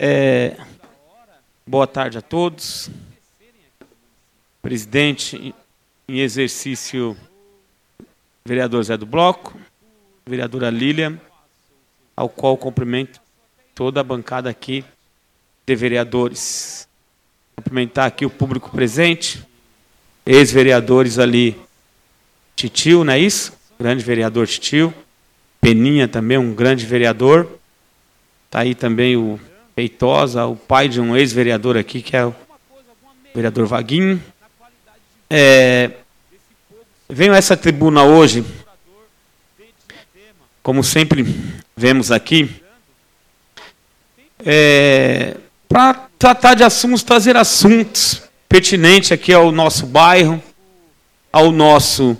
É, boa tarde a todos. Presidente em exercício, vereador Zé do Bloco, vereadora Lília, ao qual cumprimento toda a bancada aqui de vereadores. Cumprimentar aqui o público presente, ex-vereadores ali, Titio, não é isso? Grande vereador Titio. Peninha também, um grande vereador. Está aí também o Peitosa, o pai de um ex-vereador aqui, que é o vereador Vaguinho. É, venho a essa tribuna hoje, como sempre vemos aqui, é, para tratar de assuntos, trazer assuntos pertinentes aqui ao nosso bairro, ao nosso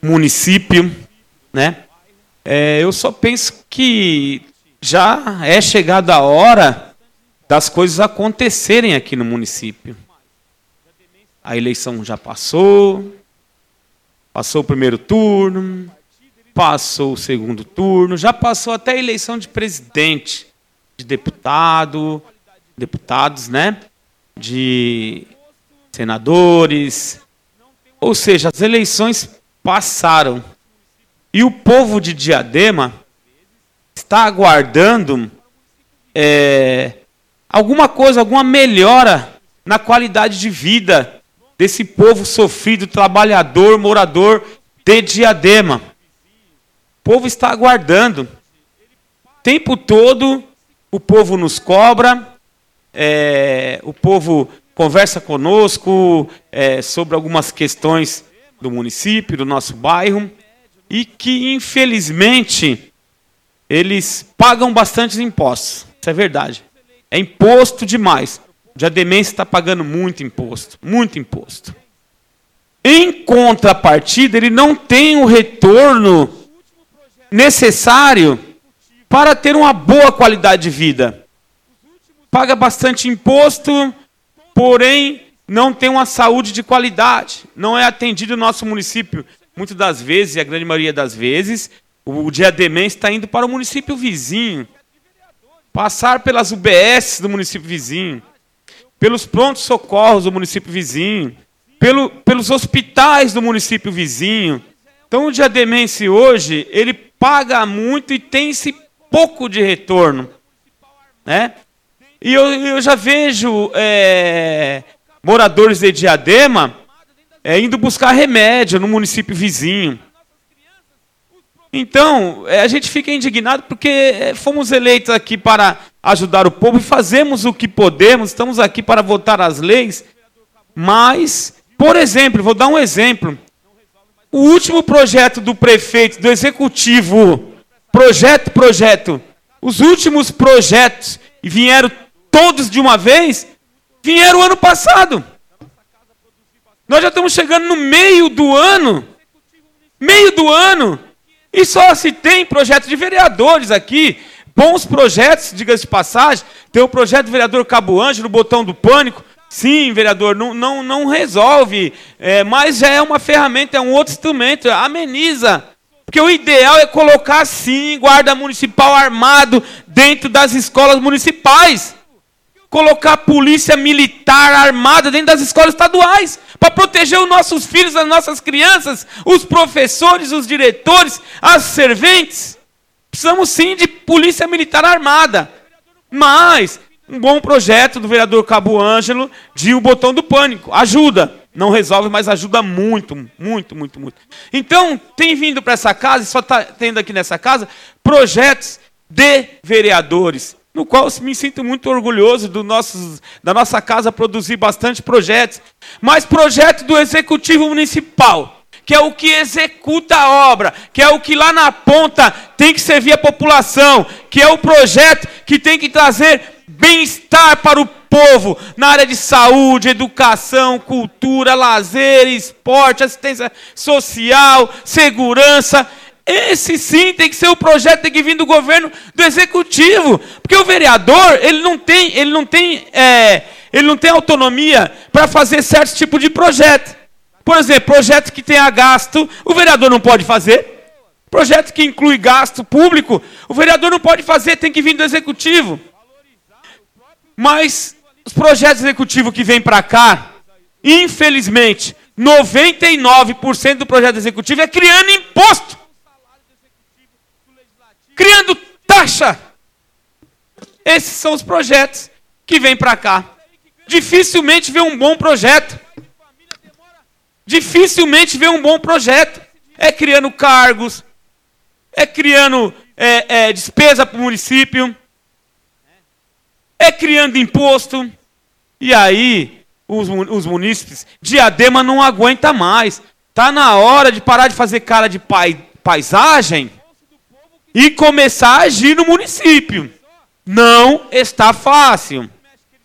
município, né? É, eu só penso que já é chegada a hora das coisas acontecerem aqui no município. A eleição já passou, passou o primeiro turno, passou o segundo turno, já passou até a eleição de presidente, de deputado, deputados, né? De senadores. Ou seja, as eleições passaram. E o povo de Diadema está aguardando é, alguma coisa, alguma melhora na qualidade de vida desse povo sofrido, trabalhador, morador de Diadema. O povo está aguardando. O tempo todo o povo nos cobra, é, o povo conversa conosco é, sobre algumas questões do município, do nosso bairro e que, infelizmente, eles pagam bastante impostos. Isso é verdade. É imposto demais. O Diademência está pagando muito imposto, muito imposto. Em contrapartida, ele não tem o retorno necessário para ter uma boa qualidade de vida. Paga bastante imposto, porém não tem uma saúde de qualidade. Não é atendido no nosso município muitas das vezes, a grande maioria das vezes, o Diademência está indo para o município vizinho. Passar pelas UBS do município vizinho, pelos prontos socorros do município vizinho, pelo, pelos hospitais do município vizinho. Então o Diademense hoje, ele paga muito e tem esse pouco de retorno. Né? E eu, eu já vejo é, moradores de Diadema é, indo buscar remédio no município vizinho. Então, é, a gente fica indignado porque é, fomos eleitos aqui para ajudar o povo e fazemos o que podemos, estamos aqui para votar as leis, mas, por exemplo, vou dar um exemplo. O último projeto do prefeito, do executivo, projeto, projeto, os últimos projetos, vieram todos de uma vez, vieram ano passado. Nós já estamos chegando no meio do ano. Meio do ano. E só se tem projeto de vereadores aqui. Bons projetos, diga-se de passagem. Tem o projeto do vereador Cabo Ângelo, botão do pânico. Sim, vereador, não, não, não resolve. É, mas já é uma ferramenta, é um outro instrumento. Ameniza. Porque o ideal é colocar, sim, guarda municipal armado dentro das escolas municipais colocar a polícia militar armada dentro das escolas estaduais para proteger os nossos filhos, as nossas crianças, os professores, os diretores, as serventes. Precisamos sim de polícia militar armada. Mas um bom projeto do vereador Cabo Ângelo de o botão do pânico ajuda. Não resolve, mas ajuda muito, muito, muito, muito. Então, tem vindo para essa casa, e só está tendo aqui nessa casa, projetos de vereadores no qual me sinto muito orgulhoso do nossos, da nossa casa produzir bastante projetos, mas projeto do Executivo Municipal, que é o que executa a obra, que é o que lá na ponta tem que servir a população, que é o projeto que tem que trazer bem-estar para o povo na área de saúde, educação, cultura, lazer, esporte, assistência social, segurança. Esse sim tem que ser o projeto, tem que vir do governo, do executivo. Porque o vereador, ele não tem, ele não tem, é, ele não tem autonomia para fazer certo tipo de projeto. Por exemplo, projeto que tenha gasto, o vereador não pode fazer. Projeto que inclui gasto público, o vereador não pode fazer, tem que vir do executivo. Mas os projetos executivos que vêm para cá, infelizmente, 99% do projeto executivo é criando imposto. Criando taxa. Esses são os projetos que vêm para cá. Dificilmente vê um bom projeto. Dificilmente vê um bom projeto. É criando cargos, é criando é, é, despesa para o município, é criando imposto. E aí, os, os munícipes, Diadema não aguenta mais. Está na hora de parar de fazer cara de pai, paisagem e começar a agir no município. Não está fácil.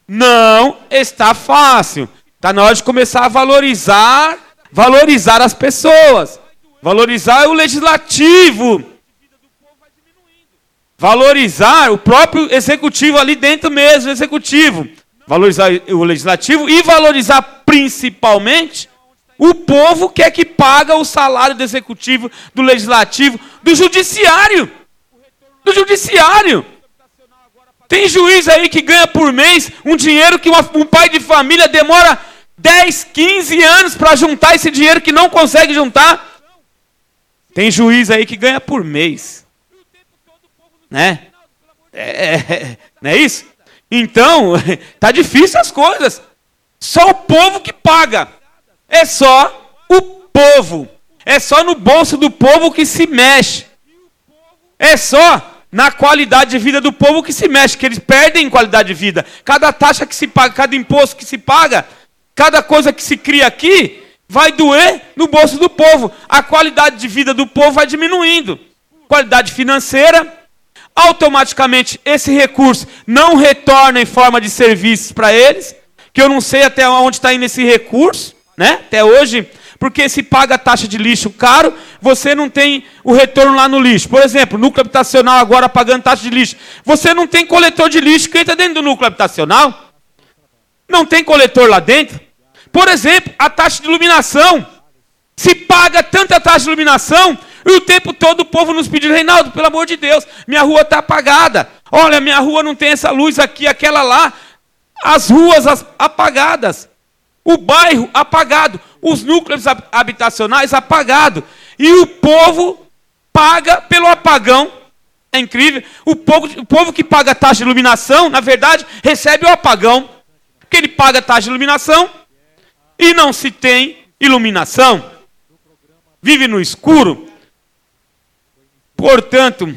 Não está fácil. Está na hora de começar a valorizar, valorizar as pessoas, valorizar o legislativo, valorizar o próprio executivo ali dentro mesmo, executivo, valorizar o legislativo e valorizar principalmente o povo que é que paga o salário do executivo, do legislativo, do judiciário. Do judiciário. Tem juiz aí que ganha por mês um dinheiro que uma, um pai de família demora 10, 15 anos para juntar esse dinheiro que não consegue juntar. Tem juiz aí que ganha por mês. Né? É, é, não é isso? Então, tá difícil as coisas. Só o povo que paga. É só o povo. É só no bolso do povo que se mexe. É só na qualidade de vida do povo que se mexe, que eles perdem em qualidade de vida. Cada taxa que se paga, cada imposto que se paga, cada coisa que se cria aqui, vai doer no bolso do povo. A qualidade de vida do povo vai diminuindo. Qualidade financeira, automaticamente esse recurso não retorna em forma de serviços para eles, que eu não sei até onde está indo esse recurso, né? Até hoje porque se paga taxa de lixo caro, você não tem o retorno lá no lixo. Por exemplo, núcleo habitacional agora pagando taxa de lixo. Você não tem coletor de lixo que entra dentro do núcleo habitacional. Não tem coletor lá dentro. Por exemplo, a taxa de iluminação. Se paga tanta taxa de iluminação, e o tempo todo o povo nos pedindo, Reinaldo, pelo amor de Deus, minha rua está apagada. Olha, minha rua não tem essa luz aqui, aquela lá. As ruas apagadas. O bairro apagado os núcleos habitacionais apagados. E o povo paga pelo apagão. É incrível. O povo, o povo que paga a taxa de iluminação, na verdade, recebe o apagão. Porque ele paga a taxa de iluminação e não se tem iluminação. Vive no escuro. Portanto,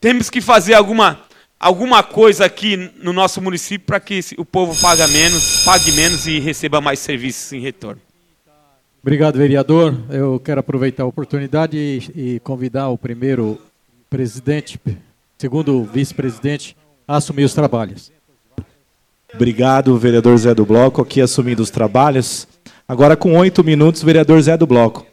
temos que fazer alguma, alguma coisa aqui no nosso município para que o povo pague menos, pague menos e receba mais serviços em retorno. Obrigado, vereador. Eu quero aproveitar a oportunidade e, e convidar o primeiro presidente, segundo vice-presidente, a assumir os trabalhos. Obrigado, vereador Zé do Bloco, aqui assumindo os trabalhos. Agora, com oito minutos, vereador Zé do Bloco.